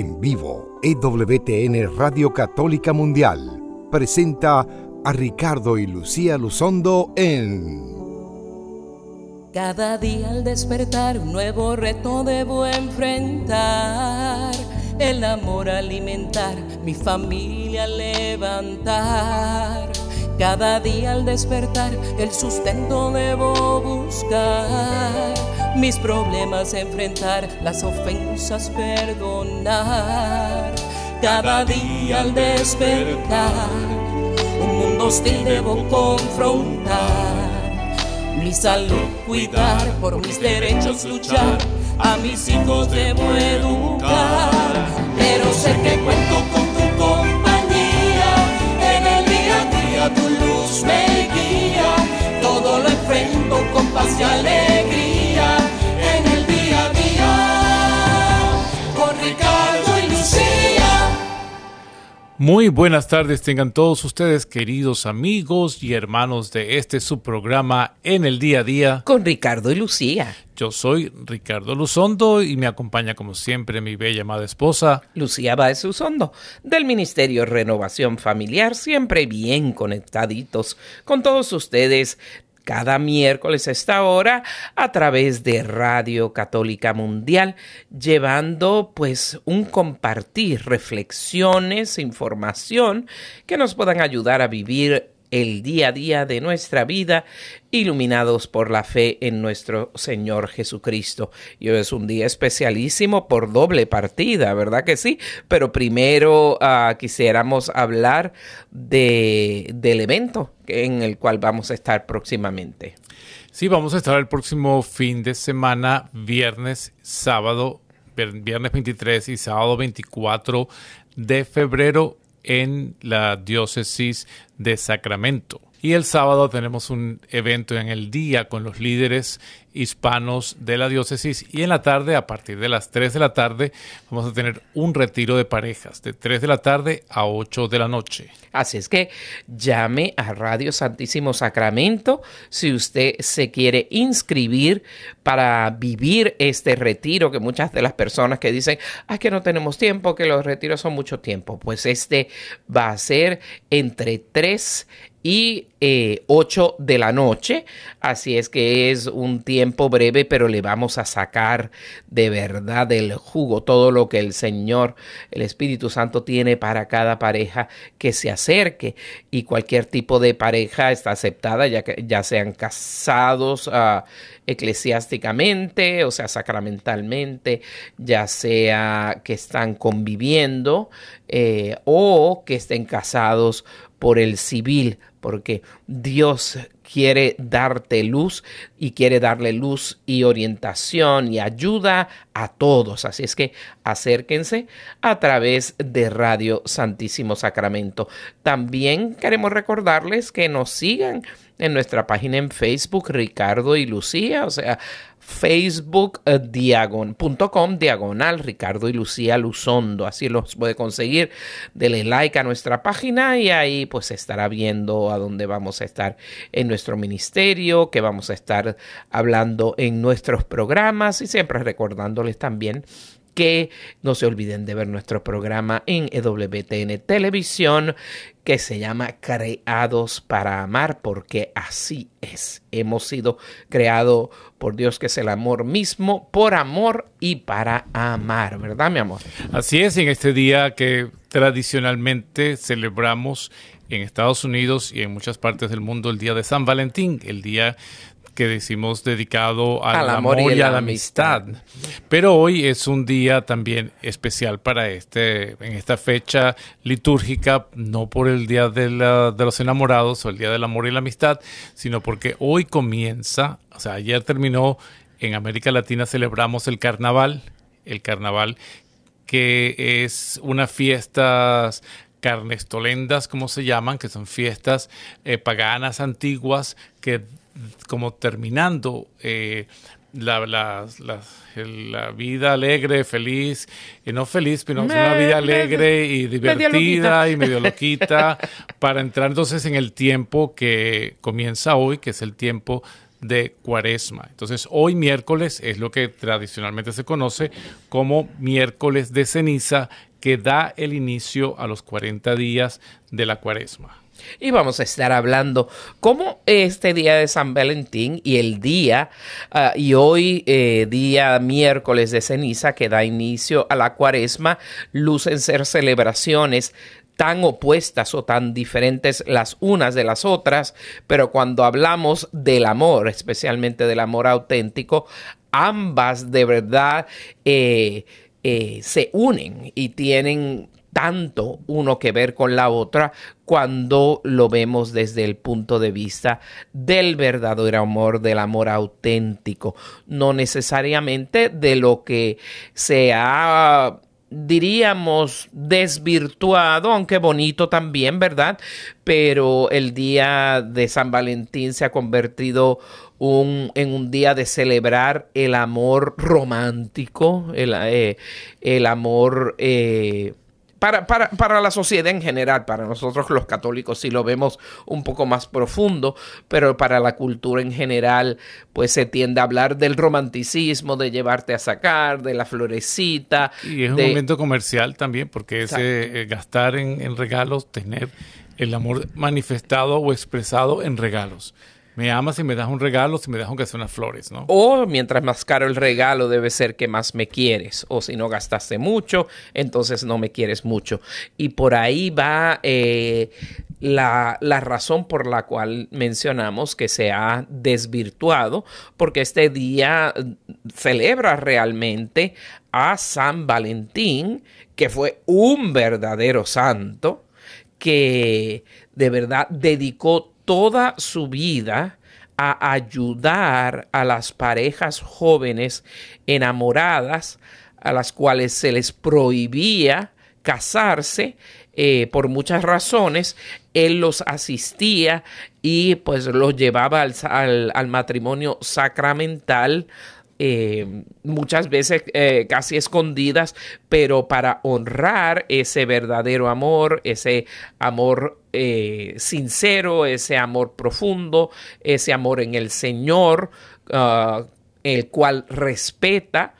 En vivo, EWTN Radio Católica Mundial presenta a Ricardo y Lucía Luzondo en... Cada día al despertar un nuevo reto debo enfrentar. El amor alimentar, mi familia levantar. Cada día al despertar el sustento debo buscar. Mis problemas enfrentar, las ofensas perdonar. Cada día al despertar un mundo hostil debo confrontar mi salud cuidar, por mis derechos luchar, a mis hijos debo educar. Pero sé que cuento con luz me guía, todo lo enfrento con paz y alegría, Muy buenas tardes tengan todos ustedes, queridos amigos y hermanos de este subprograma en el día a día. Con Ricardo y Lucía. Yo soy Ricardo Luzondo y me acompaña como siempre mi bella amada esposa. Lucía Báez Luzondo, del Ministerio Renovación Familiar, siempre bien conectaditos con todos ustedes cada miércoles a esta hora a través de Radio Católica Mundial, llevando pues un compartir, reflexiones, información que nos puedan ayudar a vivir el día a día de nuestra vida, iluminados por la fe en nuestro Señor Jesucristo. Y hoy es un día especialísimo por doble partida, ¿verdad que sí? Pero primero uh, quisiéramos hablar de, del evento en el cual vamos a estar próximamente. Sí, vamos a estar el próximo fin de semana, viernes, sábado, viernes 23 y sábado 24 de febrero en la diócesis de Sacramento. Y el sábado tenemos un evento en el día con los líderes hispanos de la diócesis y en la tarde, a partir de las 3 de la tarde, vamos a tener un retiro de parejas de 3 de la tarde a 8 de la noche. Así es que llame a Radio Santísimo Sacramento si usted se quiere inscribir para vivir este retiro, que muchas de las personas que dicen, ah, que no tenemos tiempo, que los retiros son mucho tiempo, pues este va a ser entre 3 y eh, 8 de la noche. Así es que es un tiempo breve, pero le vamos a sacar de verdad del jugo todo lo que el Señor, el Espíritu Santo tiene para cada pareja que se acerque. Y cualquier tipo de pareja está aceptada, ya, que, ya sean casados uh, eclesiásticamente, o sea, sacramentalmente, ya sea que están conviviendo eh, o que estén casados por el civil, porque Dios quiere darte luz y quiere darle luz y orientación y ayuda a todos. Así es que acérquense a través de Radio Santísimo Sacramento. También queremos recordarles que nos sigan en nuestra página en Facebook, Ricardo y Lucía, o sea, facebook.com diagonal Ricardo y Lucía Luzondo. Así los puede conseguir. Dele like a nuestra página y ahí pues estará viendo a dónde vamos a estar en nuestro ministerio, que vamos a estar hablando en nuestros programas y siempre recordándoles también que no se olviden de ver nuestro programa en EWTN Televisión que se llama Creados para Amar, porque así es. Hemos sido creados por Dios, que es el amor mismo, por amor y para amar, ¿verdad, mi amor? Así es, en este día que tradicionalmente celebramos en Estados Unidos y en muchas partes del mundo el día de San Valentín, el día que decimos dedicado al, al amor, amor, y, a la amistad. amistad. Pero hoy es un día también especial para este, en esta fecha litúrgica, no por el día de, la, de, los enamorados o el día del amor y la amistad, sino porque hoy comienza, o sea, ayer terminó en América Latina celebramos el carnaval, el carnaval que es una fiesta carnestolendas, como se llaman, que son fiestas eh, paganas antiguas que como terminando eh, la, la, la, la, vida alegre, feliz, y no feliz, pero me, una vida alegre y divertida medio y medio loquita, para entrar entonces en el tiempo que comienza hoy, que es el tiempo de cuaresma. Entonces hoy miércoles es lo que tradicionalmente se conoce como miércoles de ceniza que da el inicio a los 40 días de la cuaresma. Y vamos a estar hablando cómo este día de San Valentín y el día, uh, y hoy eh, día miércoles de ceniza que da inicio a la cuaresma, lucen ser celebraciones tan opuestas o tan diferentes las unas de las otras, pero cuando hablamos del amor, especialmente del amor auténtico, ambas de verdad eh, eh, se unen y tienen tanto uno que ver con la otra cuando lo vemos desde el punto de vista del verdadero amor, del amor auténtico, no necesariamente de lo que se ha diríamos, desvirtuado, aunque bonito también, ¿verdad? Pero el día de San Valentín se ha convertido un, en un día de celebrar el amor romántico, el, eh, el amor eh, para, para, para, la sociedad en general, para nosotros los católicos sí lo vemos un poco más profundo, pero para la cultura en general, pues se tiende a hablar del romanticismo, de llevarte a sacar, de la florecita. Y es un momento comercial también, porque es eh, gastar en, en regalos, tener el amor manifestado o expresado en regalos me amas si me das un regalo, si me das aunque sea unas flores, ¿no? O mientras más caro el regalo debe ser que más me quieres. O si no gastaste mucho, entonces no me quieres mucho. Y por ahí va eh, la, la, razón por la cual mencionamos que se ha desvirtuado, porque este día celebra realmente a San Valentín, que fue un verdadero santo, que de verdad dedicó toda su vida a ayudar a las parejas jóvenes enamoradas a las cuales se les prohibía casarse eh, por muchas razones, él los asistía y pues los llevaba al, al, matrimonio sacramental eh, muchas veces eh, casi escondidas, pero para honrar ese verdadero amor, ese amor eh, sincero, ese amor profundo, ese amor en el Señor, uh, el cual respeta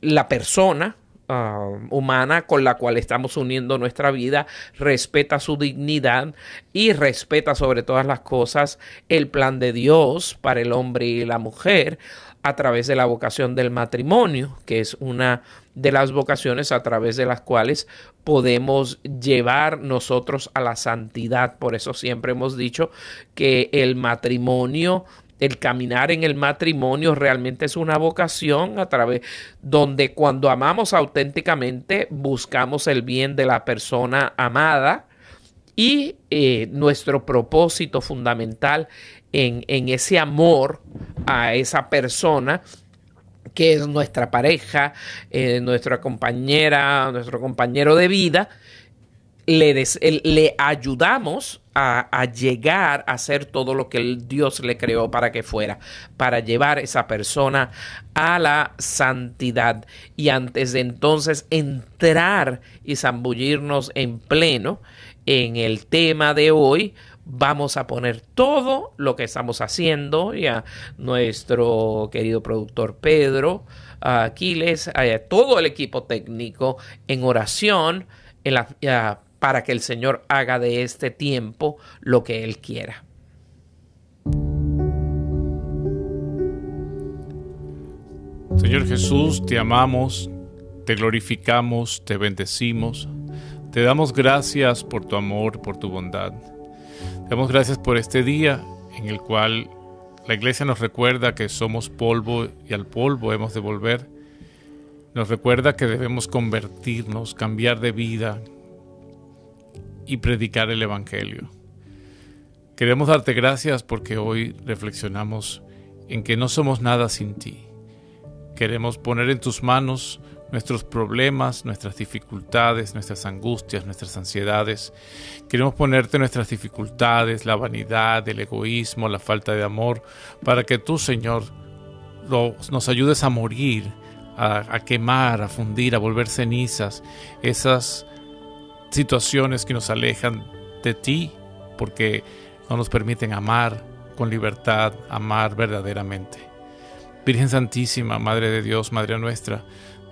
la persona, Uh, humana con la cual estamos uniendo nuestra vida, respeta su dignidad y respeta sobre todas las cosas el plan de Dios para el hombre y la mujer a través de la vocación del matrimonio, que es una de las vocaciones a través de las cuales podemos llevar nosotros a la santidad. Por eso siempre hemos dicho que el matrimonio el caminar en el matrimonio realmente es una vocación a través donde cuando amamos auténticamente buscamos el bien de la persona amada y eh, nuestro propósito fundamental en, ese amor a esa persona que es nuestra pareja, eh, nuestra compañera, nuestro compañero de vida, le, le ayudamos a, llegar a hacer todo lo que Dios le creó para que fuera, para llevar esa persona a la santidad. Y antes de entonces entrar y zambullirnos en pleno en el tema de hoy, vamos a poner todo lo que estamos haciendo y a nuestro querido productor Pedro a Aquiles, a todo el equipo técnico en oración para que el Señor haga de este tiempo lo que Él quiera. Señor Jesús, te amamos, te glorificamos, te bendecimos, te damos gracias por tu amor, por tu bondad. Damos gracias por este día en el cual la iglesia nos recuerda que somos polvo y al polvo hemos de volver. Nos recuerda que debemos convertirnos, cambiar de vida y predicar el Evangelio. Queremos darte gracias porque hoy reflexionamos en que no somos nada sin ti. Queremos poner en tus manos nuestros problemas, nuestras dificultades, nuestras angustias, nuestras ansiedades. Queremos ponerte nuestras dificultades, la vanidad, el egoísmo, la falta de amor, para que tú, Señor, nos ayudes a morir, a, quemar, a fundir, a volver cenizas, esas situaciones que nos alejan de ti, porque no nos permiten amar, con libertad, amar verdaderamente. Virgen Santísima, Madre de Dios, Madre nuestra,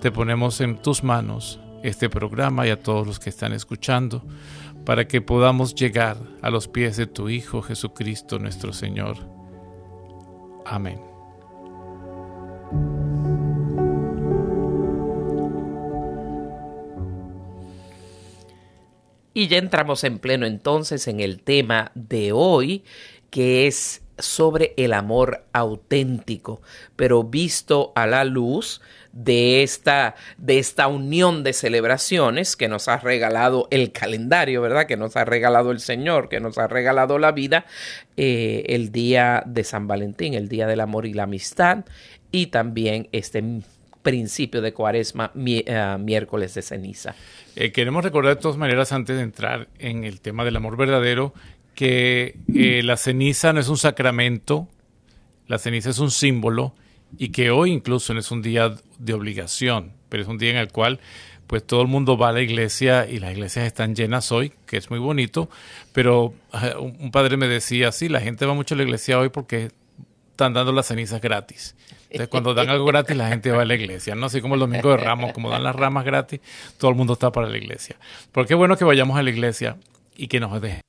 te ponemos en tus manos este programa y a todos los que están escuchando, para que podamos llegar a los pies de tu Hijo Jesucristo nuestro Señor. Amén. Y ya entramos en pleno entonces en el tema de hoy, que es sobre el amor auténtico, pero visto a la luz de esta, de esta unión de celebraciones que nos ha regalado el calendario, ¿verdad? Que nos ha regalado el Señor, que nos ha regalado la vida, eh, el día de San Valentín, el día del amor y la amistad, y también este principio de cuaresma, eh, miércoles de ceniza. Eh, queremos recordar de todas maneras, antes de entrar en el tema del amor verdadero, que la ceniza no es un sacramento, la ceniza es un símbolo y que hoy incluso no es un día de obligación, pero es un día en el cual pues todo el mundo va a la iglesia y las iglesias están llenas hoy, que es muy bonito, pero un padre me decía, sí, la gente va mucho a la iglesia hoy porque están dando las cenizas gratis. Entonces, cuando dan algo gratis, la gente va a la iglesia, ¿no? Así como el domingo de ramos, como dan las ramas gratis, todo el mundo está para la iglesia. Porque es bueno que vayamos a la iglesia y que nos dejen.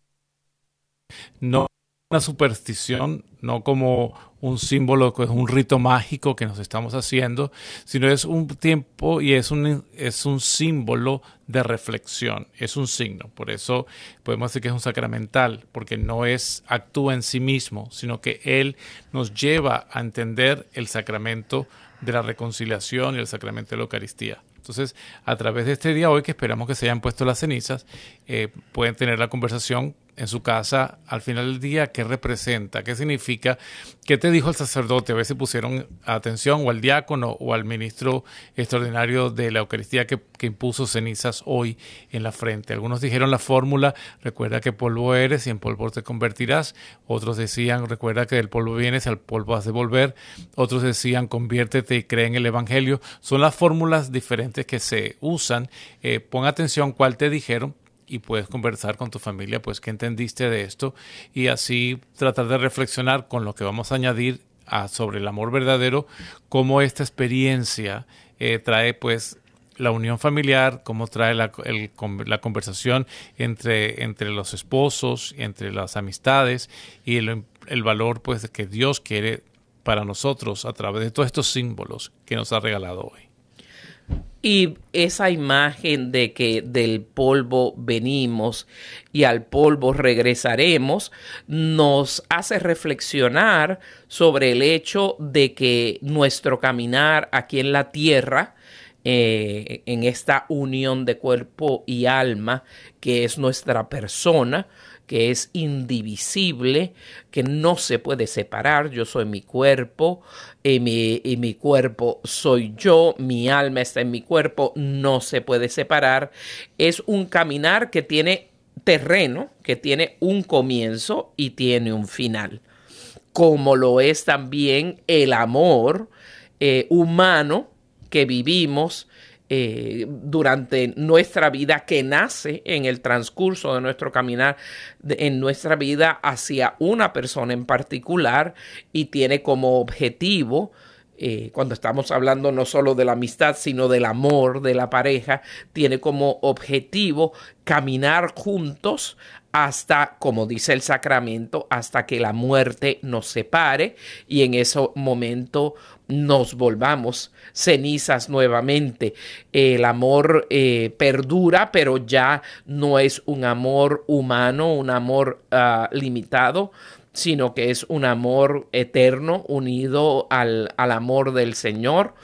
No una superstición, no como un símbolo, es un rito mágico que nos estamos haciendo, sino es un tiempo y es un, es un símbolo de reflexión, es un signo. Por eso podemos decir que es un sacramental, porque no es actúa en sí mismo, sino que Él nos lleva a entender el sacramento de la reconciliación y el sacramento de la Eucaristía. Entonces, a través de este día hoy, que esperamos que se hayan puesto las cenizas, eh, pueden tener la conversación en su casa al final del día, qué representa, qué significa, qué te dijo el sacerdote, a veces pusieron atención o al diácono o al ministro extraordinario de la Eucaristía que, impuso cenizas hoy en la frente. Algunos dijeron la fórmula, recuerda que polvo eres y en polvo te convertirás. Otros decían, recuerda que del polvo vienes al polvo has de volver. Otros decían, conviértete y cree en el Evangelio. Son las fórmulas diferentes que se usan. Eh, pon atención cuál te dijeron y puedes conversar con tu familia, pues qué entendiste de esto y así tratar de reflexionar con lo que vamos a añadir sobre el amor verdadero, cómo esta experiencia eh, trae pues la unión familiar, cómo trae la, la, conversación entre, entre los esposos, entre las amistades y el, el valor pues que Dios quiere para nosotros a través de todos estos símbolos que nos ha regalado hoy. Y esa imagen de que del polvo venimos y al polvo regresaremos nos hace reflexionar sobre el hecho de que nuestro caminar aquí en la tierra, eh, en esta unión de cuerpo y alma, que es nuestra persona, que es indivisible, que no se puede separar. Yo soy mi cuerpo y mi, y mi cuerpo soy yo, mi alma está en mi cuerpo, no se puede separar. Es un caminar que tiene terreno, que tiene un comienzo y tiene un final. Como lo es también el amor eh, humano que vivimos eh, durante nuestra vida que nace en el transcurso de nuestro caminar en nuestra vida hacia una persona en particular y tiene como objetivo eh, cuando estamos hablando no solo de la amistad, sino del amor de la pareja, tiene como objetivo caminar juntos hasta, como dice el sacramento, hasta que la muerte nos separe y en ese momento nos volvamos cenizas nuevamente. El amor eh, perdura, pero ya no es un amor humano, un amor ah, limitado, sino que es un amor eterno unido al, al amor del Señor.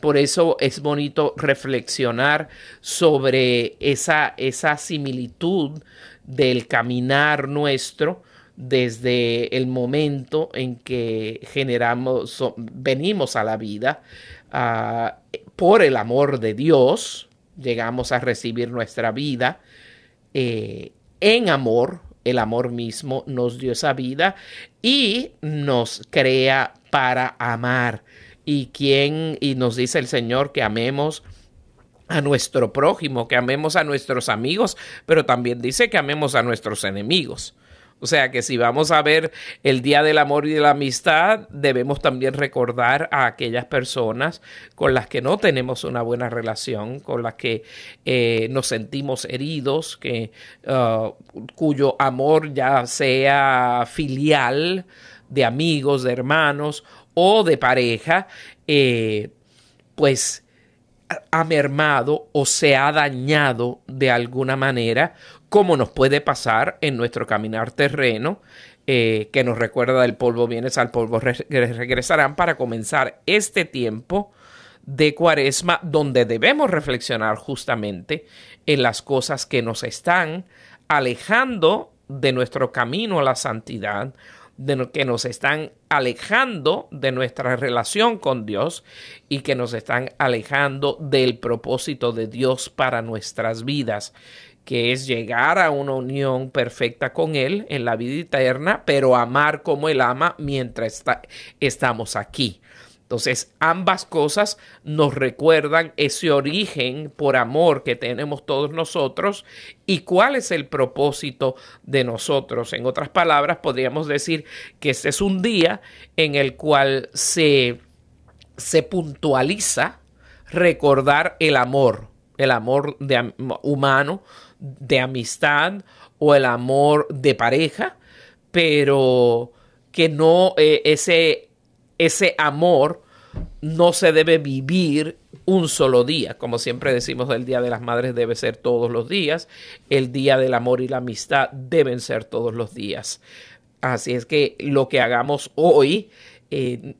Por eso es bonito reflexionar sobre esa, esa similitud del caminar nuestro desde el momento en que generamos, venimos a la vida ah, por el amor de Dios, llegamos a recibir nuestra vida eh, en amor, el amor mismo nos dio esa vida y nos crea para amar. Y quien, y nos dice el Señor que amemos a nuestro prójimo, que amemos a nuestros amigos, pero también dice que amemos a nuestros enemigos. O sea que si vamos a ver el Día del Amor y de la Amistad, debemos también recordar a aquellas personas con las que no tenemos una buena relación, con las que eh, nos sentimos heridos, que, uh, cuyo amor ya sea filial, de amigos, de hermanos o de pareja, eh, pues ha mermado o se ha dañado de alguna manera como nos puede pasar en nuestro caminar terreno, eh, que nos recuerda del polvo vienes al polvo regresarán para comenzar este tiempo de cuaresma donde debemos reflexionar justamente en las cosas que nos están alejando de nuestro camino a la santidad, de que nos están alejando de nuestra relación con Dios y que nos están alejando del propósito de Dios para nuestras vidas que es llegar a una unión perfecta con Él en la vida eterna, pero amar como Él ama mientras estamos aquí. Entonces, ambas cosas nos recuerdan ese origen por amor que tenemos todos nosotros y cuál es el propósito de nosotros. En otras palabras, podríamos decir que este es un día en el cual se, se puntualiza recordar el amor, el amor de, humano de amistad o el amor de pareja, pero que no eh, ese, ese amor no se debe vivir un solo día. Como siempre decimos, el Día de las Madres debe ser todos los días, el Día del Amor y la Amistad deben ser todos los días. Así es que lo que hagamos hoy eh,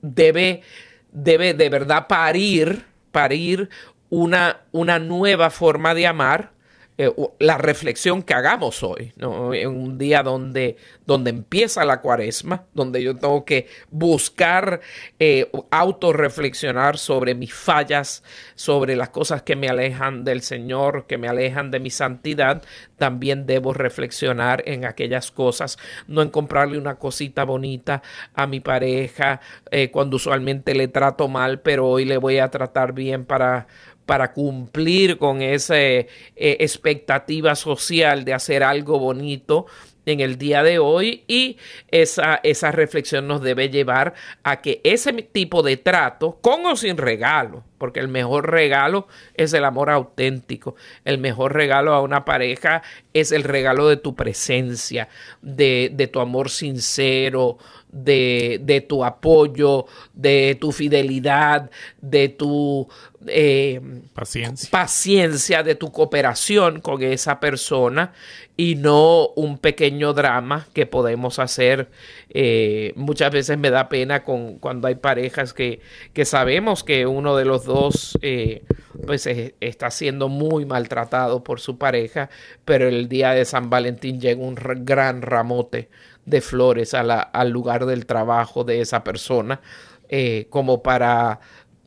debe, debe de verdad parir, parir una, una nueva forma de amar eh, la reflexión que hagamos hoy, ¿no? en un día donde, donde empieza la cuaresma, donde yo tengo que buscar eh, autorreflexionar sobre mis fallas, sobre las cosas que me alejan del Señor, que me alejan de mi santidad, también debo reflexionar en aquellas cosas, no en comprarle una cosita bonita a mi pareja eh, cuando usualmente le trato mal, pero hoy le voy a tratar bien para para cumplir con esa eh, expectativa social de hacer algo bonito en el día de hoy. Y esa, reflexión nos debe llevar a que ese tipo de trato, con o sin regalo, porque el mejor regalo es el amor auténtico, el mejor regalo a una pareja es el regalo de tu presencia, de tu amor sincero, de, de, tu apoyo, de tu fidelidad, de tu eh, paciencia. paciencia, de tu cooperación con esa persona y no un pequeño drama que podemos hacer. Eh, muchas veces me da pena con, cuando hay parejas que, que sabemos que uno de los dos eh, pues está siendo muy maltratado por su pareja, pero el día de San Valentín llega un gran ramote de flores al lugar del trabajo de esa persona, eh, como para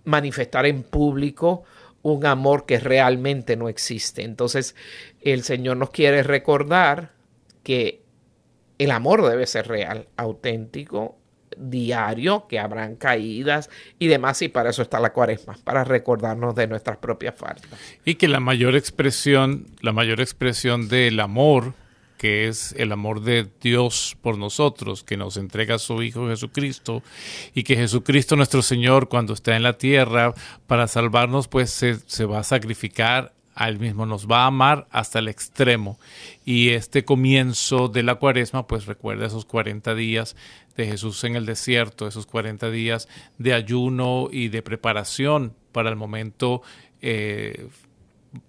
manifestar en público un amor que realmente no existe. Entonces, el Señor nos quiere recordar que el amor debe ser real, auténtico, diario, que habrán caídas y demás, y para eso está la cuaresma, para recordarnos de nuestras propias faltas. Y que la mayor expresión, la mayor expresión del amor que es el amor de Dios por nosotros, que nos entrega a su Hijo Jesucristo, y que Jesucristo nuestro Señor, cuando está en la tierra, para salvarnos, pues se, va a sacrificar a Él mismo, nos va a amar hasta el extremo. Y este comienzo de la cuaresma, pues recuerda esos 40 días de Jesús en el desierto, esos 40 días de ayuno y de preparación para el momento eh,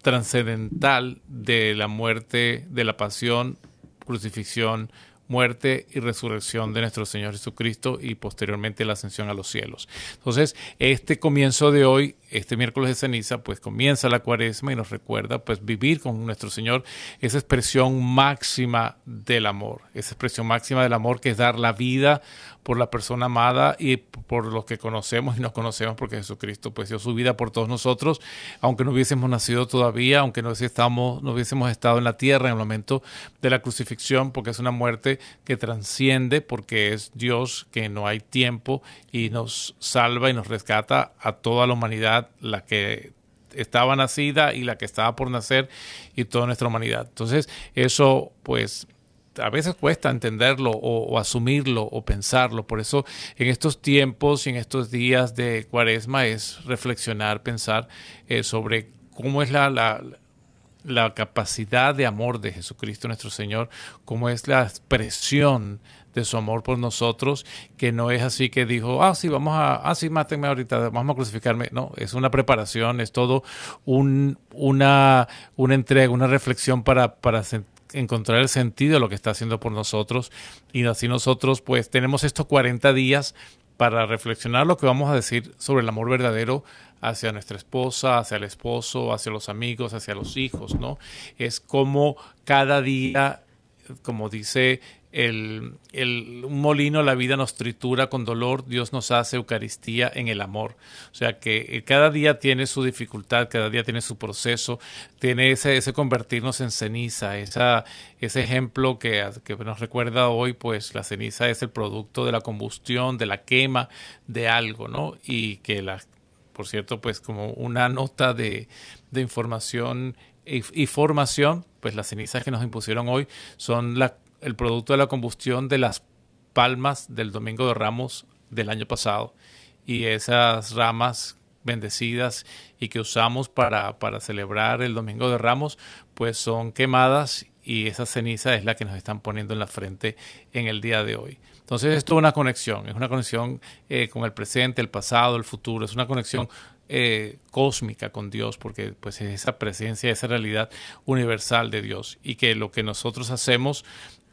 trascendental de la muerte, de la pasión, crucifixión, muerte y resurrección de nuestro Señor Jesucristo y posteriormente la ascensión a los cielos. Entonces, este comienzo de hoy, este miércoles de ceniza, pues comienza la cuaresma y nos recuerda pues vivir con nuestro Señor esa expresión máxima del amor, esa expresión máxima del amor que es dar la vida por la persona amada y por los que conocemos y nos conocemos porque Jesucristo pues dio su vida por todos nosotros, aunque no hubiésemos nacido todavía, aunque no hubiésemos, no hubiésemos estado en la tierra en el momento de la crucifixión, porque es una muerte que transciende, porque es Dios que no hay tiempo y nos salva y nos rescata a toda la humanidad, la que estaba nacida y la que estaba por nacer y toda nuestra humanidad. Entonces, eso pues a veces cuesta entenderlo o, asumirlo o pensarlo. Por eso en estos tiempos y en estos días de cuaresma es reflexionar, pensar eh, sobre cómo es la, la, la, capacidad de amor de Jesucristo nuestro Señor, cómo es la expresión de su amor por nosotros, que no es así que dijo, ah, sí, vamos a, ah, sí, mátenme ahorita, vamos a crucificarme. No, es una preparación, es todo un, una, una entrega, una reflexión para, para encontrar el sentido de lo que está haciendo por nosotros. Y así nosotros, pues, tenemos estos 40 días para reflexionar lo que vamos a decir sobre el amor verdadero hacia nuestra esposa, hacia el esposo, hacia los amigos, hacia los hijos, ¿no? Es como cada día, como dice el, el, un molino, la vida nos tritura con dolor, Dios nos hace Eucaristía en el amor. O sea que eh, cada día tiene su dificultad, cada día tiene su proceso, tiene ese, ese convertirnos en ceniza, ese ejemplo que, que nos recuerda hoy, pues la ceniza es el producto de la combustión, de la quema de algo, ¿no? Y que la, por cierto, pues como una nota de, de información y, y formación, pues las cenizas que nos impusieron hoy son la el producto de la combustión de las palmas del Domingo de Ramos del año pasado. Y esas ramas bendecidas y que usamos para, para celebrar el Domingo de Ramos, pues son quemadas y esa ceniza es la que nos están poniendo en la frente en el día de hoy. Entonces esto es una conexión, es una conexión eh, con el presente, el pasado, el futuro, es una conexión eh, cósmica con Dios, porque pues es esa presencia, esa realidad universal de Dios y que lo que nosotros hacemos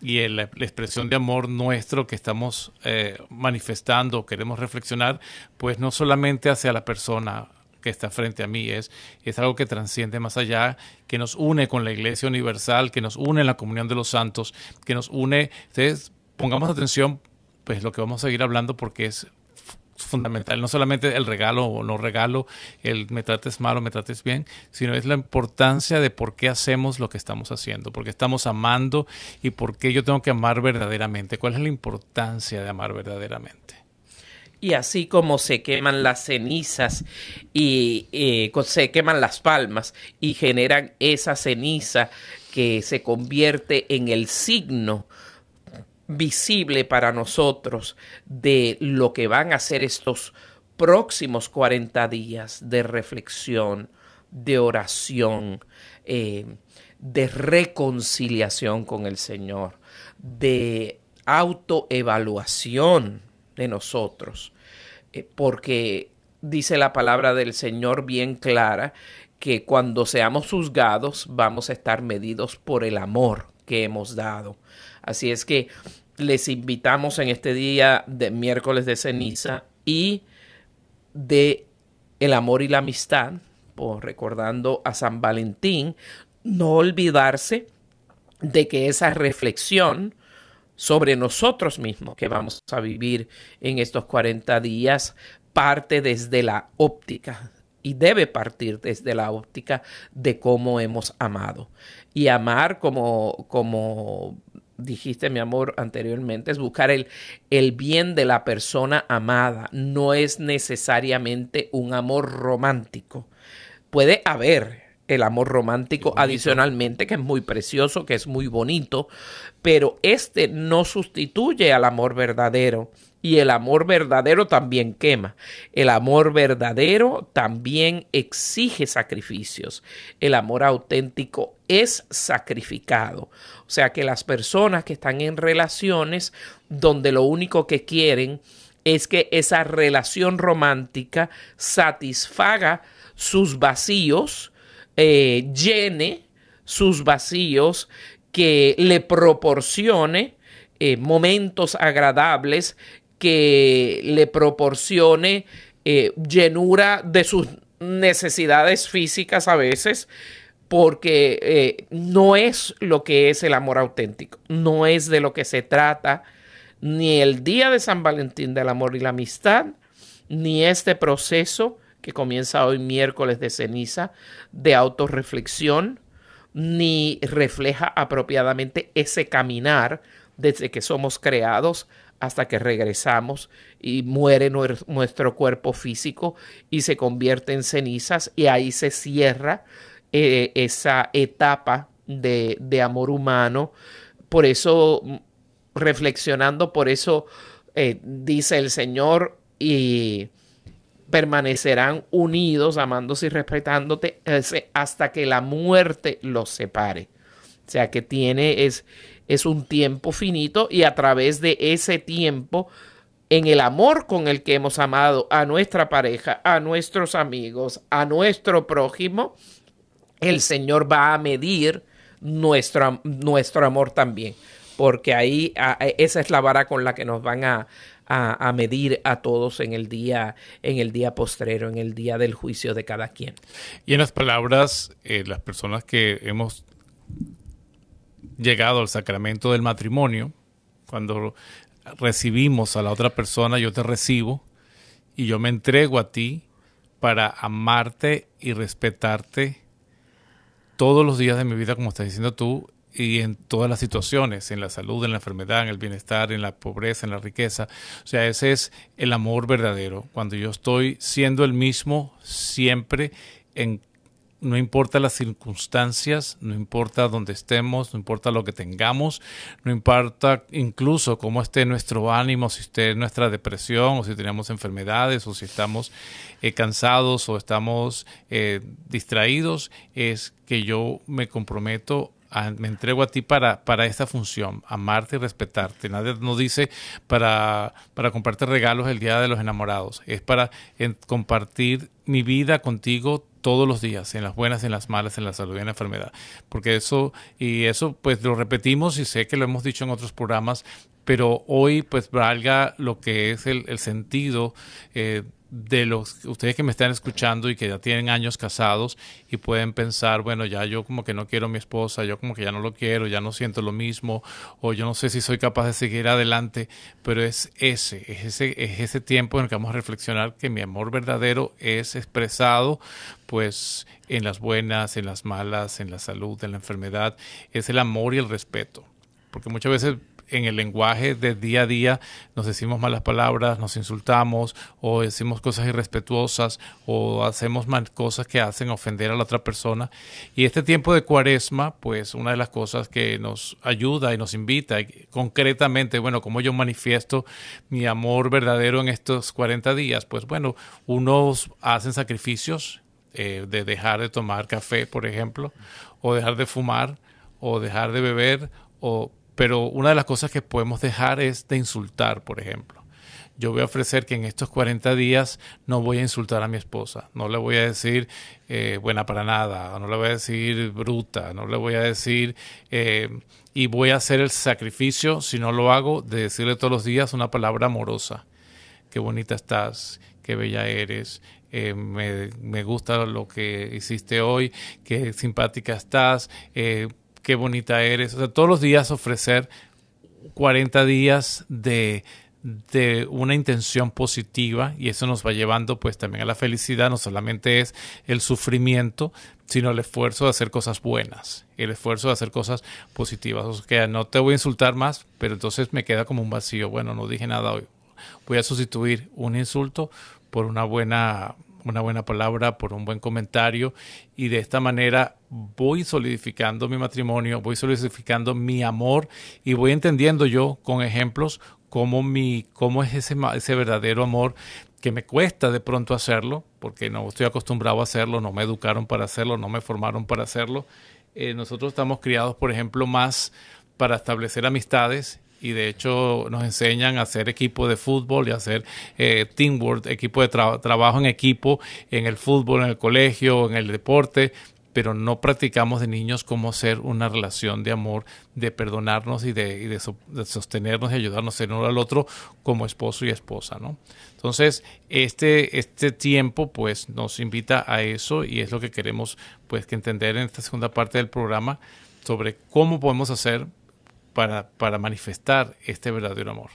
y la, expresión de amor nuestro que estamos eh, manifestando, queremos reflexionar, pues no solamente hacia la persona que está frente a mí, es, es algo que transciende más allá, que nos une con la Iglesia Universal, que nos une en la comunión de los santos, que nos une, ustedes pongamos atención, pues lo que vamos a seguir hablando porque es fundamental, no solamente el regalo o no regalo, el me trates mal o me trates bien, sino es la importancia de por qué hacemos lo que estamos haciendo, porque estamos amando y por qué yo tengo que amar verdaderamente, cuál es la importancia de amar verdaderamente. Y así como se queman las cenizas y eh, se queman las palmas y generan esa ceniza que se convierte en el signo visible para nosotros de lo que van a ser estos próximos 40 días de reflexión, de oración, eh, de reconciliación con el Señor, de autoevaluación de nosotros, eh, porque dice la palabra del Señor bien clara que cuando seamos juzgados vamos a estar medidos por el amor que hemos dado. Así es que les invitamos en este día de miércoles de ceniza y de el amor y la amistad, recordando a San Valentín, no olvidarse de que esa reflexión sobre nosotros mismos que vamos a vivir en estos 40 días parte desde la óptica y debe partir desde la óptica de cómo hemos amado. Y amar como, como dijiste, mi amor, anteriormente, es buscar el, el bien de la persona amada. No es necesariamente un amor romántico. Puede haber el amor romántico adicionalmente, que es muy precioso, que es muy bonito, pero este no sustituye al amor verdadero. Y el amor verdadero también quema. El amor verdadero también exige sacrificios. El amor auténtico es sacrificado. O sea que las personas que están en relaciones donde lo único que quieren es que esa relación romántica satisfaga sus vacíos, eh, llene sus vacíos, que le proporcione eh, momentos agradables que le proporcione eh, llenura de sus necesidades físicas a veces, porque no es lo que es el amor auténtico, no es de lo que se trata ni el día de San Valentín del amor y la amistad, ni este proceso que comienza hoy miércoles de ceniza de autorreflexión, ni refleja apropiadamente ese caminar desde que somos creados hasta que regresamos y muere nuestro cuerpo físico y se convierte en cenizas y ahí se cierra eh, esa etapa de, amor humano. Por eso, reflexionando, por eso eh, dice el Señor y permanecerán unidos, amándose y respetándote hasta que la muerte los separe. O sea que tiene, es, es un tiempo finito y a través de ese tiempo, en el amor con el que hemos amado a nuestra pareja, a nuestros amigos, a nuestro prójimo, el Señor va a medir nuestro, nuestro amor también. Porque ahí esa es la vara con la que nos van a, a, medir a todos en el día, en el día postrero, en el día del juicio de cada quien. Y en las palabras, eh, las personas que hemos llegado al sacramento del matrimonio, cuando recibimos a la otra persona, yo te recibo y yo me entrego a ti para amarte y respetarte todos los días de mi vida, como estás diciendo tú, y en todas las situaciones, en la salud, en la enfermedad, en el bienestar, en la pobreza, en la riqueza. O sea, ese es el amor verdadero, cuando yo estoy siendo el mismo siempre en no importa las circunstancias, no importa dónde estemos, no importa lo que tengamos, no importa incluso cómo esté nuestro ánimo, si esté nuestra depresión o si tenemos enfermedades o si estamos eh, cansados o estamos eh, distraídos, es que yo me comprometo me entrego a ti para, para esta función, amarte y respetarte. Nadie nos dice para, para comprarte regalos el día de los enamorados, es para compartir mi vida contigo todos los días, en las buenas, en las malas, en la salud y en la enfermedad. Porque eso, y eso pues lo repetimos y sé que lo hemos dicho en otros programas, pero hoy pues valga lo que es el, el sentido eh, de los ustedes que me están escuchando y que ya tienen años casados y pueden pensar, bueno, ya yo como que no quiero a mi esposa, yo como que ya no lo quiero, ya no siento lo mismo, o yo no sé si soy capaz de seguir adelante, pero es ese, es ese, es ese tiempo en el que vamos a reflexionar que mi amor verdadero es expresado pues en las buenas, en las malas, en la salud, en la enfermedad, es el amor y el respeto. Porque muchas veces en el lenguaje de día a día nos decimos malas palabras, nos insultamos o decimos cosas irrespetuosas o hacemos mal cosas que hacen ofender a la otra persona. Y este tiempo de cuaresma, pues una de las cosas que nos ayuda y nos invita concretamente, bueno, como yo manifiesto mi amor verdadero en estos 40 días, pues bueno, unos hacen sacrificios eh, de dejar de tomar café, por ejemplo, o dejar de fumar, o dejar de beber, o pero una de las cosas que podemos dejar es de insultar, por ejemplo. Yo voy a ofrecer que en estos 40 días no voy a insultar a mi esposa, no le voy a decir eh, buena para nada, no le voy a decir bruta, no le voy a decir eh, y voy a hacer el sacrificio, si no lo hago, de decirle todos los días una palabra amorosa. Qué bonita estás, qué bella eres, eh, me, me, gusta lo que hiciste hoy, qué simpática estás, qué bonita eres. O sea, todos los días ofrecer 40 días de, de una intención positiva y eso nos va llevando pues también a la felicidad, no solamente es el sufrimiento, sino el esfuerzo de hacer cosas buenas, el esfuerzo de hacer cosas positivas. O sea, no te voy a insultar más, pero entonces me queda como un vacío. Bueno, no dije nada hoy. Voy a sustituir un insulto por una buena una buena palabra, por un buen comentario y de esta manera voy solidificando mi matrimonio, voy solidificando mi amor y voy entendiendo yo con ejemplos cómo, mi, cómo es ese, ese verdadero amor que me cuesta de pronto hacerlo, porque no estoy acostumbrado a hacerlo, no me educaron para hacerlo, no me formaron para hacerlo. Eh, nosotros estamos criados, por ejemplo, más para establecer amistades y de hecho nos enseñan a hacer equipo de fútbol y a hacer eh, teamwork, equipo de trabajo en equipo en el fútbol, en el colegio, en el deporte, pero no practicamos de niños cómo hacer una relación de amor, de perdonarnos y de, de, sostenernos y ayudarnos el uno al otro como esposo y esposa, ¿no? Entonces, este, este tiempo pues nos invita a eso y es lo que queremos pues que entender en esta segunda parte del programa sobre cómo podemos hacer para, manifestar este verdadero amor.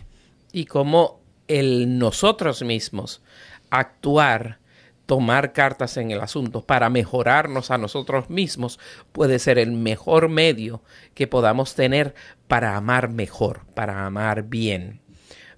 Y cómo el nosotros mismos actuar, tomar cartas en el asunto para mejorarnos a nosotros mismos puede ser el mejor medio que podamos tener para amar mejor, para amar bien.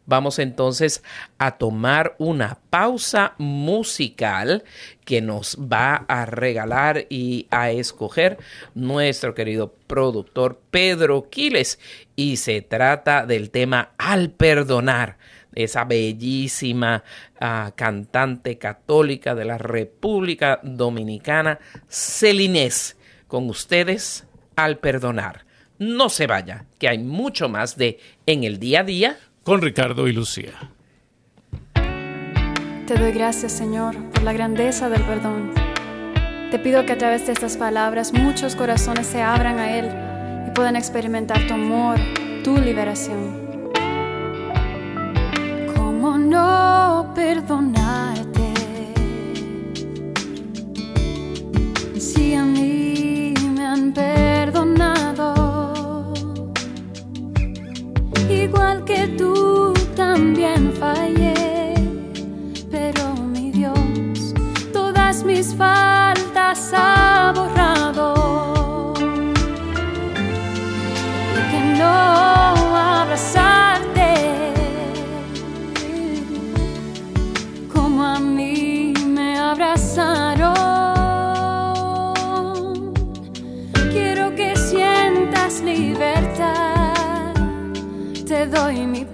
Vamos entonces a tomar una pausa musical que nos va a regalar y a escoger nuestro querido productor Pedro Quiles. Y se trata del tema Al perdonar esa bellísima uh, cantante católica de la República Dominicana, Celinés, con ustedes al perdonar. No se vaya, que hay mucho más de En el día a día con Ricardo y Lucía. Te doy gracias, Señor, por la grandeza del perdón. Te pido que a través de estas palabras muchos corazones se abran a Él y puedan experimentar tu amor, tu liberación no perdonarte si a mí igual que tú también fallé. Pero mi Dios todas mis faltas ha borrado. Y que no abrazar Quiero te doy mi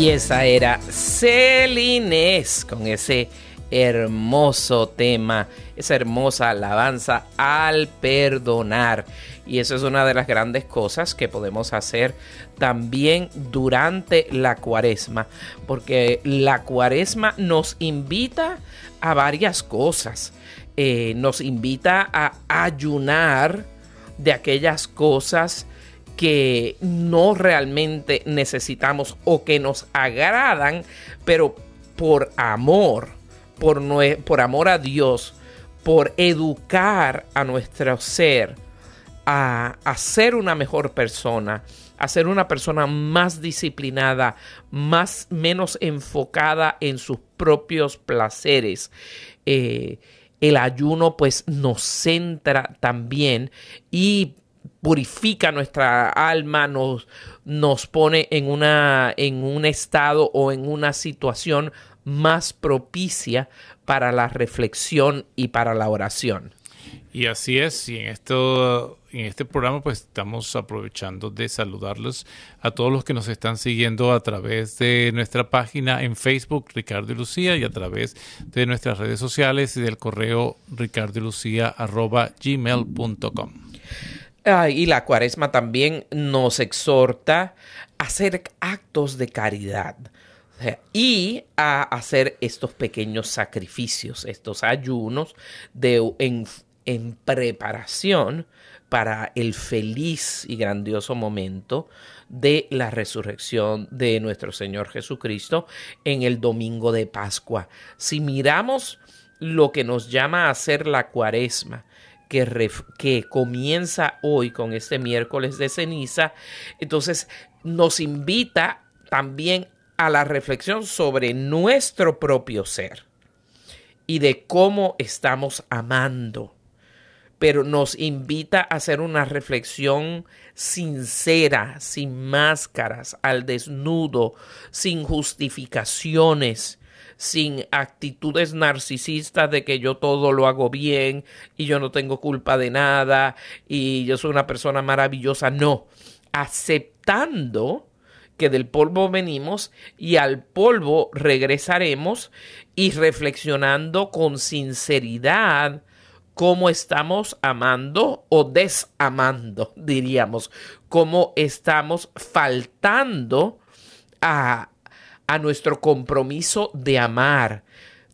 Y esa era Celines con ese hermoso tema, esa hermosa alabanza al perdonar. Y eso es una de las grandes cosas que podemos hacer también durante la cuaresma, porque la cuaresma nos invita a varias cosas. Eh, nos invita a ayunar de aquellas cosas que no realmente necesitamos o que nos agradan, pero por amor, por, por amor a Dios, por educar a nuestro ser a, a ser una mejor persona, a ser una persona más disciplinada, más menos enfocada en sus propios placeres. Eh, el ayuno pues nos centra también y purifica nuestra alma, nos, nos pone en, una, en un estado o en una situación más propicia para la reflexión y para la oración. Y así es, y en esto en este programa pues estamos aprovechando de saludarlos a todos los que nos están siguiendo a través de nuestra página en Facebook Ricardo y Lucía y a través de nuestras redes sociales y del correo ricardoylucía@gmail.com. Ah, y la cuaresma también nos exhorta a hacer actos de caridad y a hacer estos pequeños sacrificios, estos ayunos de, en, en preparación para el feliz y grandioso momento de la resurrección de nuestro Señor Jesucristo en el domingo de Pascua. Si miramos lo que nos llama a hacer la cuaresma, que, comienza hoy con este miércoles de ceniza, entonces nos invita también a la reflexión sobre nuestro propio ser y de cómo estamos amando. Pero nos invita a hacer una reflexión sincera, sin máscaras, al desnudo, sin justificaciones, sin actitudes narcisistas de que yo todo lo hago bien y yo no tengo culpa de nada y yo soy una persona maravillosa. No, aceptando que del polvo venimos y al polvo regresaremos y reflexionando con sinceridad cómo estamos amando o desamando, diríamos, cómo estamos faltando a, nuestro compromiso de amar.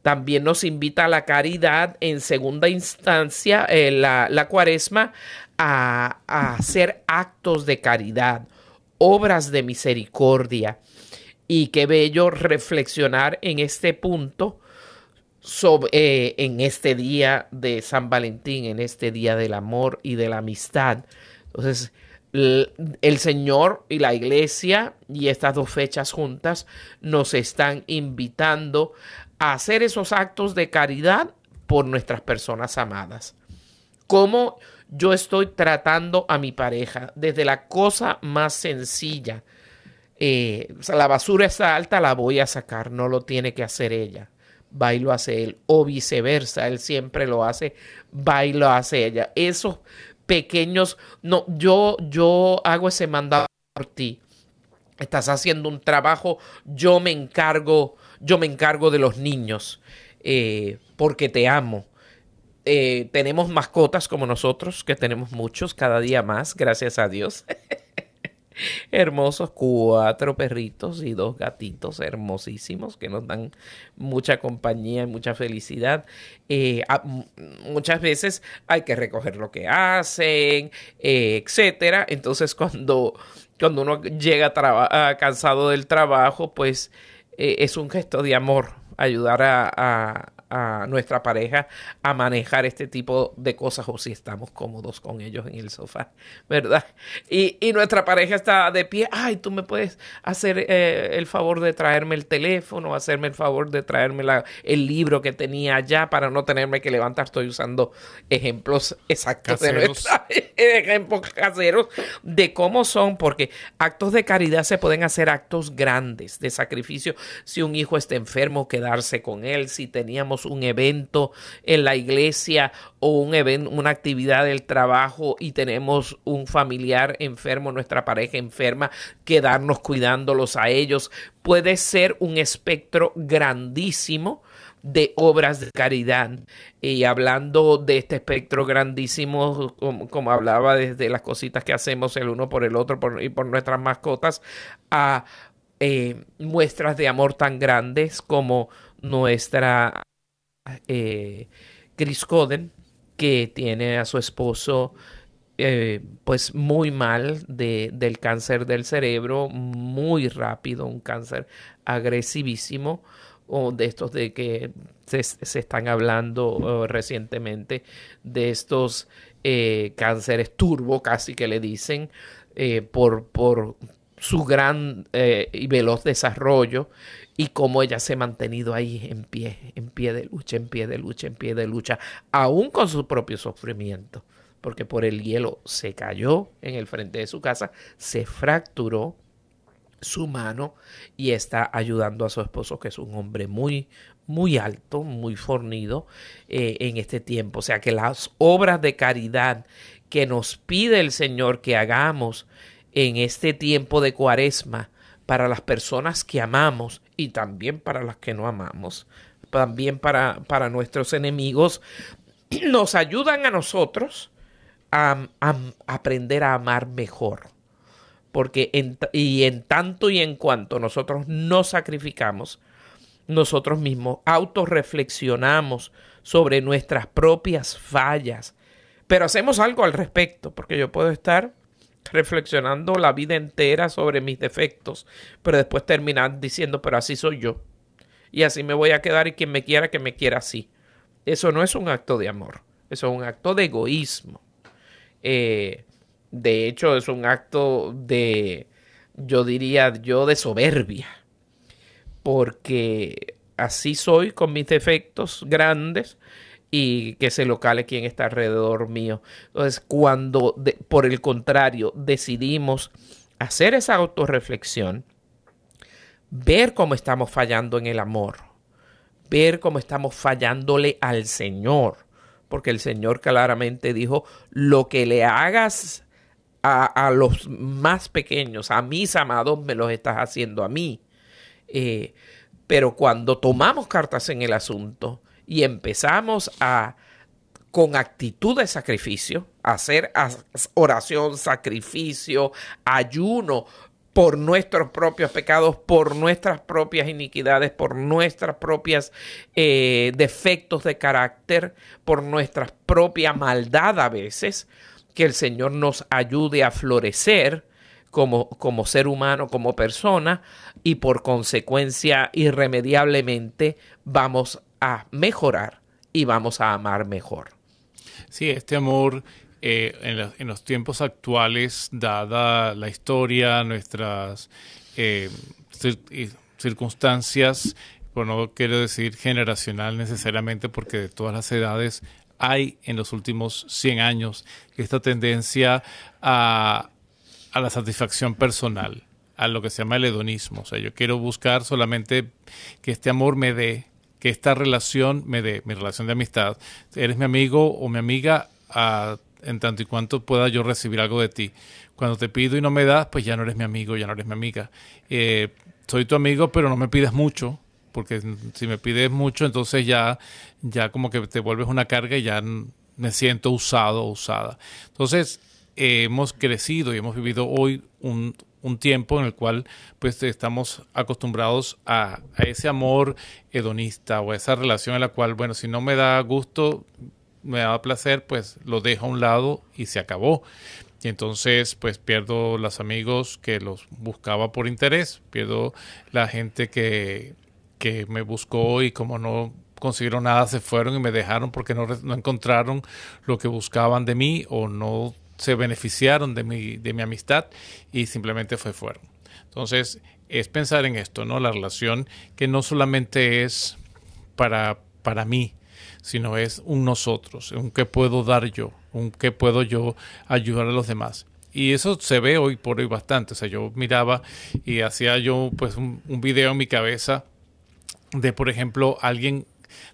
También nos invita a la caridad en segunda instancia, eh, la, la, cuaresma, a, a hacer actos de caridad, obras de misericordia. Y qué bello reflexionar en este punto eh, en este día de San Valentín, en este día del amor y de la amistad. Entonces, el Señor y la iglesia y estas dos fechas juntas nos están invitando a hacer esos actos de caridad por nuestras personas amadas. ¿Cómo yo estoy tratando a mi pareja? Desde la cosa más sencilla. Eh, la basura está alta, la voy a sacar, no lo tiene que hacer ella va y lo hace él, o viceversa, él siempre lo hace, va y lo hace ella. Esos pequeños, no, yo, yo hago ese mandado por ti. Estás haciendo un trabajo, yo me encargo, yo me encargo de los niños, eh, porque te amo. Eh, tenemos mascotas como nosotros, que tenemos muchos, cada día más, gracias a Dios. hermosos, cuatro perritos y dos gatitos hermosísimos que nos dan mucha compañía y mucha felicidad. Eh, muchas veces hay que recoger lo que hacen, eh, etcétera. Entonces, cuando, cuando uno llega cansado del trabajo, pues eh, es un gesto de amor ayudar a nuestra pareja a manejar este tipo de cosas o si estamos cómodos con ellos en el sofá, ¿verdad? Y, nuestra pareja está de pie, ay, tú me puedes hacer eh, el favor de traerme el teléfono, hacerme el favor de traerme el libro que tenía allá para no tenerme que levantar. Estoy usando ejemplos exactos de nuestra, ejemplos caseros de cómo son, porque actos de caridad se pueden hacer actos grandes de sacrificio. Si un hijo está enfermo, quedarse con él, si teníamos un evento en la iglesia o un evento, una actividad del trabajo y tenemos un familiar enfermo, nuestra pareja enferma, quedarnos cuidándolos a ellos. Puede ser un espectro grandísimo de obras de caridad. Y hablando de este espectro grandísimo, como, hablaba desde las cositas que hacemos el uno por el otro y por nuestras mascotas, a eh, muestras de amor tan grandes como nuestra eh, Chris Coden, que tiene a su esposo eh, pues muy mal de, del cáncer del cerebro, muy rápido, un cáncer agresivísimo o de estos de que se, están hablando recientemente, de estos eh, cánceres turbo, casi que le dicen, eh, por, por su gran eh, y veloz desarrollo y cómo ella se ha mantenido ahí en pie, en pie de lucha, en pie de lucha, en pie de lucha, aún con su propio sufrimiento, porque por el hielo se cayó en el frente de su casa, se fracturó su mano y está ayudando a su esposo, que es un hombre muy, muy alto, muy fornido eh, en este tiempo. O sea que las obras de caridad que nos pide el Señor que hagamos en este tiempo de cuaresma para las personas que amamos y también para las que no amamos, también para, para nuestros enemigos, nos ayudan a nosotros a aprender a amar mejor. Porque en, y en tanto y en cuanto nosotros nos sacrificamos, nosotros mismos autorreflexionamos sobre nuestras propias fallas, pero hacemos algo al respecto, porque yo puedo estar reflexionando la vida entera sobre mis defectos, pero después terminar diciendo, pero así soy yo, y así me voy a quedar y quien me quiera, que me quiera así. Eso no es un acto de amor, eso es un acto de egoísmo. Eh, de hecho, es un acto de, yo diría yo, de soberbia. Porque así soy con mis defectos grandes y que se locale quien está alrededor mío. Entonces, cuando por el contrario decidimos hacer esa autorreflexión, ver cómo estamos fallando en el amor, ver cómo estamos fallándole al Señor, porque el Señor claramente dijo, lo que le hagas a, los más pequeños, a mis amados, me los estás haciendo a mí. Eh, pero cuando tomamos cartas en el asunto y empezamos a, con actitud de sacrificio, hacer oración, sacrificio, ayuno por nuestros propios pecados, por nuestras propias iniquidades, por nuestras propias eh, defectos de carácter, por nuestra propia maldad a veces, que el Señor nos ayude a florecer como, como ser humano, como persona, y por consecuencia, irremediablemente, vamos a mejorar y vamos a amar mejor. Sí, este amor eh, en, los tiempos actuales, dada la historia, nuestras eh, circunstancias, bueno, no quiero decir generacional necesariamente, porque de todas las edades hay en los últimos 100 años esta tendencia a, la satisfacción personal, a lo que se llama el hedonismo. O sea, yo quiero buscar solamente que este amor me dé, que esta relación me dé, mi relación de amistad. Eres mi amigo o mi amiga en tanto y cuanto pueda yo recibir algo de ti. Cuando te pido y no me das, pues ya no eres mi amigo, ya no eres mi amiga. Eh, soy tu amigo, pero no me pides mucho, porque si me pides mucho, entonces ya, ya como que te vuelves una carga y ya me siento usado o usada. Entonces, hemos crecido y hemos vivido hoy un, tiempo en el cual pues estamos acostumbrados a, a, ese amor hedonista o a esa relación en la cual, bueno, si no me da gusto, me da placer, pues lo dejo a un lado y se acabó. Y entonces pues pierdo los amigos que los buscaba por interés, pierdo la gente que que me buscó y como no consiguieron nada se fueron y me dejaron porque no, no encontraron lo que buscaban de mí o no se beneficiaron de mi, de mi amistad y simplemente fue fueron. Entonces es pensar en esto, ¿no? La relación que no solamente es para, para mí, sino es un nosotros, un qué puedo dar yo, un qué puedo yo ayudar a los demás. Y eso se ve hoy por hoy bastante. O sea, yo miraba y hacía yo pues un, un video en mi cabeza de, por ejemplo, alguien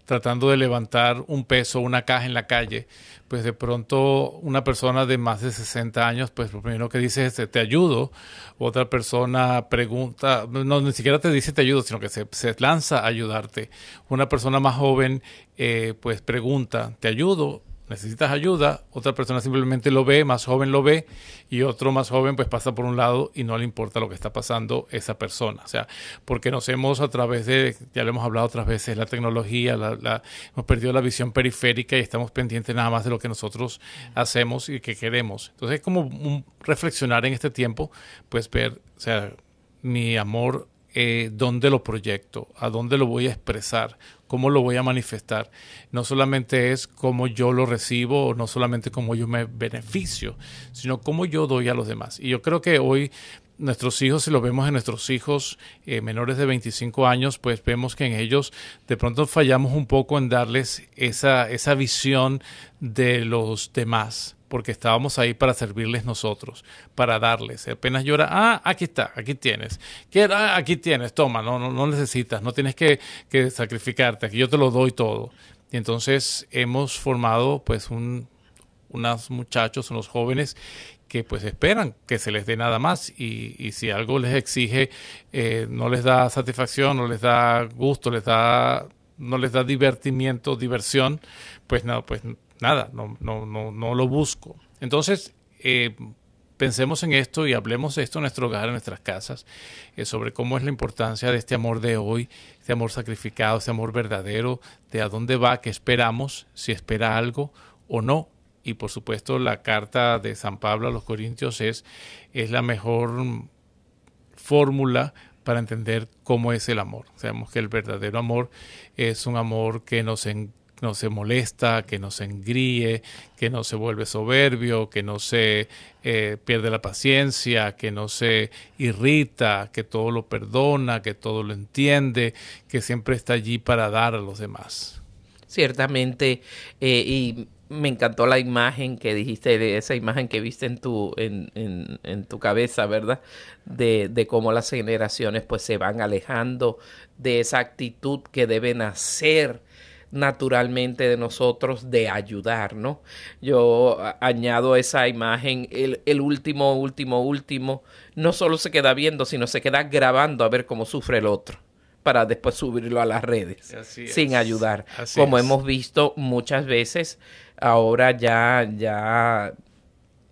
tratando de levantar un peso, una caja en la calle, pues de pronto una persona de más de 60 años, pues lo primero que dice es te ayudo, otra persona pregunta, no ni siquiera te dice te ayudo, sino que se, lanza a ayudarte. Una persona más joven, eh, pues pregunta, te ayudo, necesitas ayuda, otra persona simplemente lo ve, más joven lo ve, y otro más joven pues pasa por un lado y no le importa lo que está pasando esa persona. O sea, porque nos hemos a través de, ya lo hemos hablado otras veces, la tecnología, la, hemos perdido la visión periférica y estamos pendientes nada más de lo que nosotros hacemos y que queremos. Entonces es como reflexionar en este tiempo, pues ver, o sea, mi amor eh, dónde lo proyecto, a dónde lo voy a expresar, cómo lo voy a manifestar. No solamente es cómo yo lo recibo, no solamente cómo yo me beneficio, sino cómo yo doy a los demás. Y yo creo que hoy nuestros hijos, si lo vemos en nuestros hijos eh, menores de 25 años, pues vemos que en ellos de pronto fallamos un poco en darles esa, esa visión de los demás porque estábamos ahí para servirles nosotros, para darles. Apenas llora, ah, aquí está, aquí tienes. Quiero, ah, aquí tienes, toma, no, no, no necesitas, no tienes que, que, sacrificarte, aquí yo te lo doy todo. Y entonces hemos formado pues un, unos muchachos, unos jóvenes que pues esperan que se les dé nada más y, y si algo les exige, eh, no les da satisfacción, no les da gusto, les da no les da divertimiento, diversión, pues no, pues nada, no, no, no, no lo busco. Entonces, eh, pensemos en esto y hablemos de esto en nuestro hogar, en nuestras casas, eh, sobre cómo es la importancia de este amor de hoy, este amor sacrificado, este amor verdadero, de a dónde va, qué esperamos, si espera algo o no. Y por supuesto la carta de San Pablo a los Corintios es, es la mejor fórmula para entender cómo es el amor. Sabemos que el verdadero amor es un amor que nos, en, no se molesta, que no se engríe, que no se vuelve soberbio, que no se eh, pierde la paciencia, que no se irrita, que todo lo perdona, que todo lo entiende, que siempre está allí para dar a los demás. Ciertamente, eh, y me encantó la imagen que dijiste, de esa imagen que viste en tu, en, en, tu cabeza, ¿verdad? De, de, cómo las generaciones pues se van alejando de esa actitud que deben hacer naturalmente de nosotros de ayudar, ¿no? Yo añado esa imagen, el, último, último, último, no solo se queda viendo, sino se queda grabando a ver cómo sufre el otro para después subirlo a las redes sin ayudar. Como hemos visto muchas veces, ahora ya, ya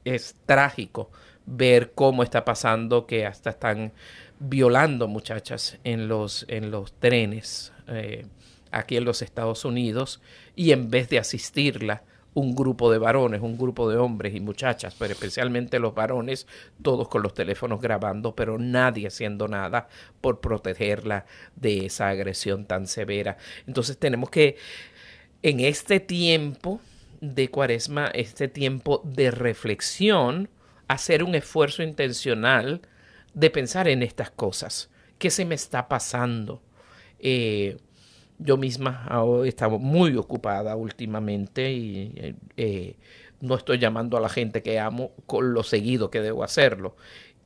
es trágico ver cómo está pasando que hasta están violando muchachas en los, en los trenes. Eh, aquí en los Estados Unidos y en vez de asistirla un grupo de varones, un grupo de hombres y muchachas, pero especialmente los varones, todos con los teléfonos grabando, pero nadie haciendo nada por protegerla de esa agresión tan severa. Entonces tenemos que, en este tiempo de cuaresma, este tiempo de reflexión, hacer un esfuerzo intencional de pensar en estas cosas. ¿Qué se me está pasando? Eh, yo misma he estado muy ocupada últimamente y eh, eh, no estoy llamando a la gente que amo con lo seguido que debo hacerlo.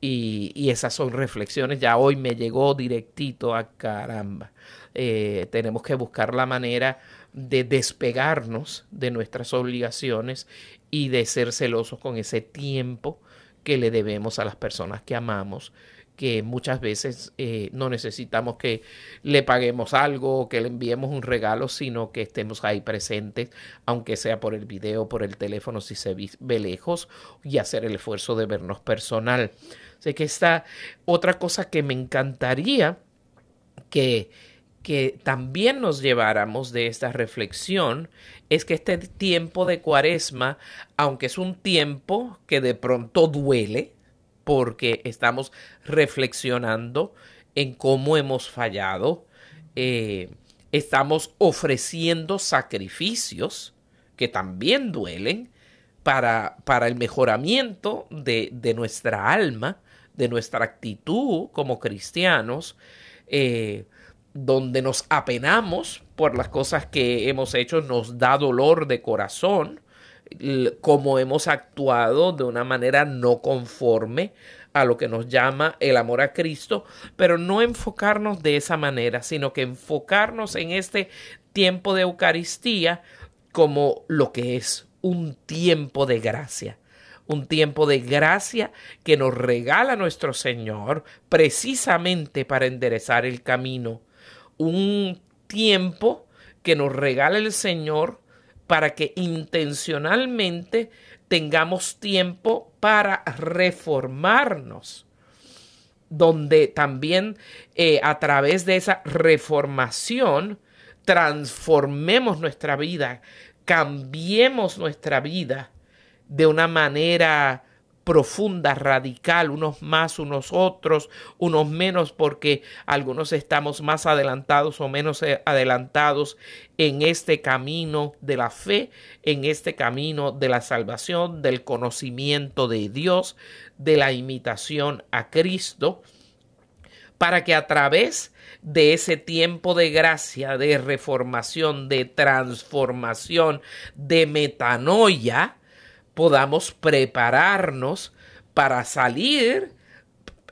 Y, esas son reflexiones. Ya hoy me llegó directito a caramba. Eh, tenemos que buscar la manera de despegarnos de nuestras obligaciones y de ser celosos con ese tiempo que le debemos a las personas que amamos que muchas veces eh, no necesitamos que le paguemos algo o que le enviemos un regalo, sino que estemos ahí presentes, aunque sea por el video, por el teléfono, si se ve lejos, y hacer el esfuerzo de vernos personal. Sé que esta otra cosa que me encantaría que, que también nos lleváramos de esta reflexión es que este tiempo de cuaresma, aunque es un tiempo que de pronto duele, porque estamos reflexionando en cómo hemos fallado, eh, estamos ofreciendo sacrificios que también duelen para, para el mejoramiento de, nuestra alma, de nuestra actitud como cristianos, eh, donde nos apenamos por las cosas que hemos hecho, nos da dolor de corazón, como hemos actuado de una manera no conforme a lo que nos llama el amor a Cristo, pero no enfocarnos de esa manera, sino que enfocarnos en este tiempo de Eucaristía como lo que es un tiempo de gracia un tiempo de gracia que nos regala nuestro Señor precisamente para enderezar el camino. Un tiempo que nos regala el Señor para que intencionalmente tengamos tiempo para reformarnos, donde también eh, a través de esa reformación transformemos nuestra vida, cambiemos nuestra vida de una manera profunda, radical, unos más, unos otros, unos menos, porque algunos estamos más adelantados o menos eh, adelantados en este camino de la fe, en este camino de la salvación, del conocimiento de Dios, de la imitación a Cristo, para que a través de ese tiempo de gracia, de reformación, de transformación, de metanoia, podamos prepararnos para salir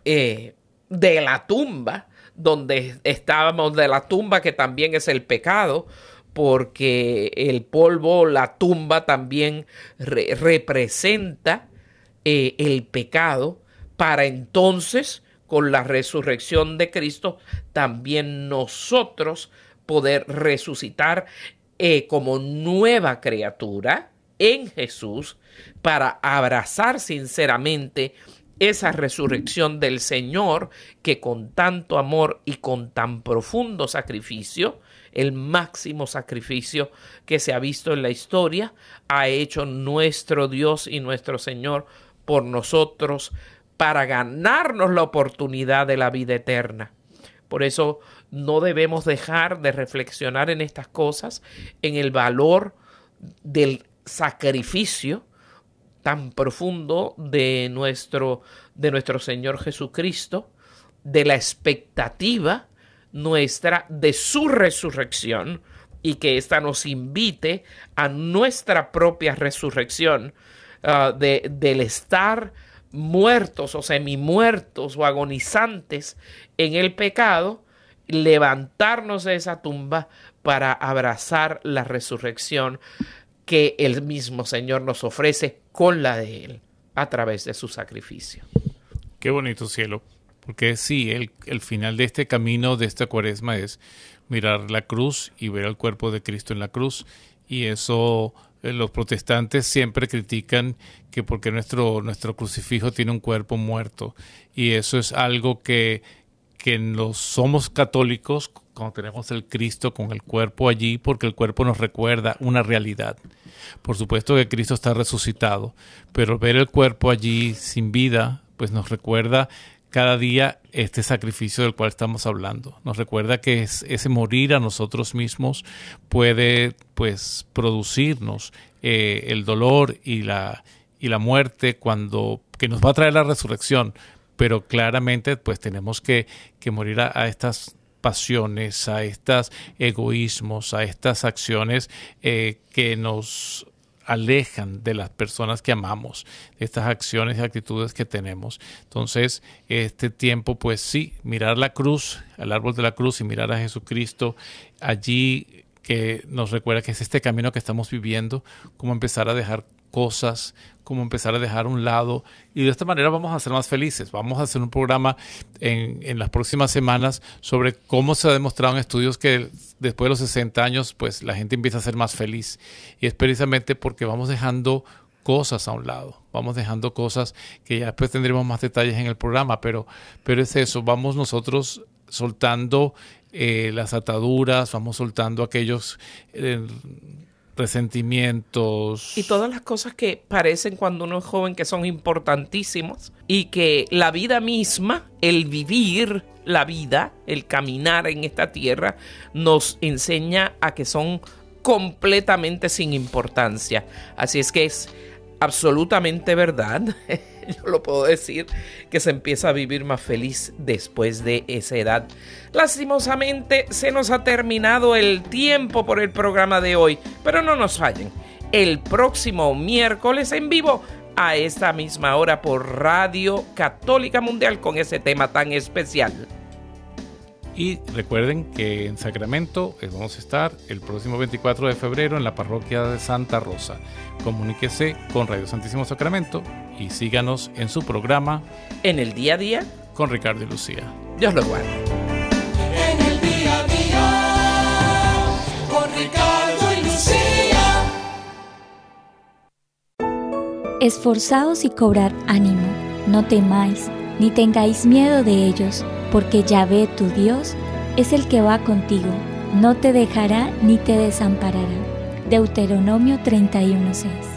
eh, de la tumba, donde estábamos, de la tumba que también es el pecado, porque el polvo, la tumba también representa eh, el pecado, para entonces, con la resurrección de Cristo, también nosotros poder resucitar eh, como nueva criatura en Jesús para abrazar sinceramente esa resurrección del Señor que con tanto amor y con tan profundo sacrificio, el máximo sacrificio que se ha visto en la historia, ha hecho nuestro Dios y nuestro Señor por nosotros para ganarnos la oportunidad de la vida eterna. Por eso no debemos dejar de reflexionar en estas cosas, en el valor del sacrificio tan profundo de nuestro, de nuestro Señor Jesucristo, de la expectativa nuestra de su resurrección y que ésta nos invite a nuestra propia resurrección, ah, de, del estar muertos o semi-muertos o agonizantes en el pecado, levantarnos de esa tumba para abrazar la resurrección que el mismo Señor nos ofrece con la de Él a través de su sacrificio. Qué bonito cielo, porque sí, el, el final de este camino, de esta cuaresma es mirar la cruz y ver el cuerpo de Cristo en la cruz y eso eh, los protestantes siempre critican que porque nuestro, nuestro crucifijo tiene un cuerpo muerto y eso es algo que, que los somos católicos cuando tenemos el Cristo con el cuerpo allí, porque el cuerpo nos recuerda una realidad. Por supuesto que Cristo está resucitado, pero ver el cuerpo allí sin vida, pues nos recuerda cada día este sacrificio del cual estamos hablando. Nos recuerda que ese morir a nosotros mismos puede pues producirnos eh, el dolor y la, y la muerte cuando que nos va a traer la resurrección, pero claramente pues tenemos que, que morir a, estas pasiones, a estos egoísmos, a estas acciones eh, que nos alejan de las personas que amamos, de estas acciones y actitudes que tenemos. Entonces, este tiempo, pues sí, mirar la cruz, al árbol de la cruz y mirar a Jesucristo allí que nos recuerda que es este camino que estamos viviendo, cómo empezar a dejar cosas, cómo empezar a dejar un lado y de esta manera vamos a ser más felices. Vamos a hacer un programa en, en, las próximas semanas sobre cómo se ha demostrado en estudios que después de los 60 años pues la gente empieza a ser más feliz. Y es precisamente porque vamos dejando cosas a un lado, vamos dejando cosas que ya después tendremos más detalles en el programa, pero, pero es eso, vamos nosotros soltando eh, las ataduras, vamos soltando aquellos... Eh, resentimientos. Y todas las cosas que parecen cuando uno es joven que son importantísimos y que la vida misma, el vivir la vida, el caminar en esta tierra, nos enseña a que son completamente sin importancia. Así es que es absolutamente verdad, yo lo puedo decir, que se empieza a vivir más feliz después de esa edad. Lastimosamente se nos ha terminado el tiempo por el programa de hoy, pero no nos fallen. El próximo miércoles en vivo a esta misma hora por Radio Católica Mundial con ese tema tan especial. Y recuerden que en Sacramento eh, vamos a estar el próximo 24 de febrero en la parroquia de Santa Rosa. Comuníquese con Radio Santísimo Sacramento y síganos en su programa En el día a día con Ricardo y Lucía. Dios los guarde. En el día a día con Ricardo y Lucía. Esforzaos y cobrad ánimo, no temáis, ni tengáis miedo de ellos porque Yahvé tu Dios es el que va contigo, no te dejará ni te desamparará. Deuteronomio 31:6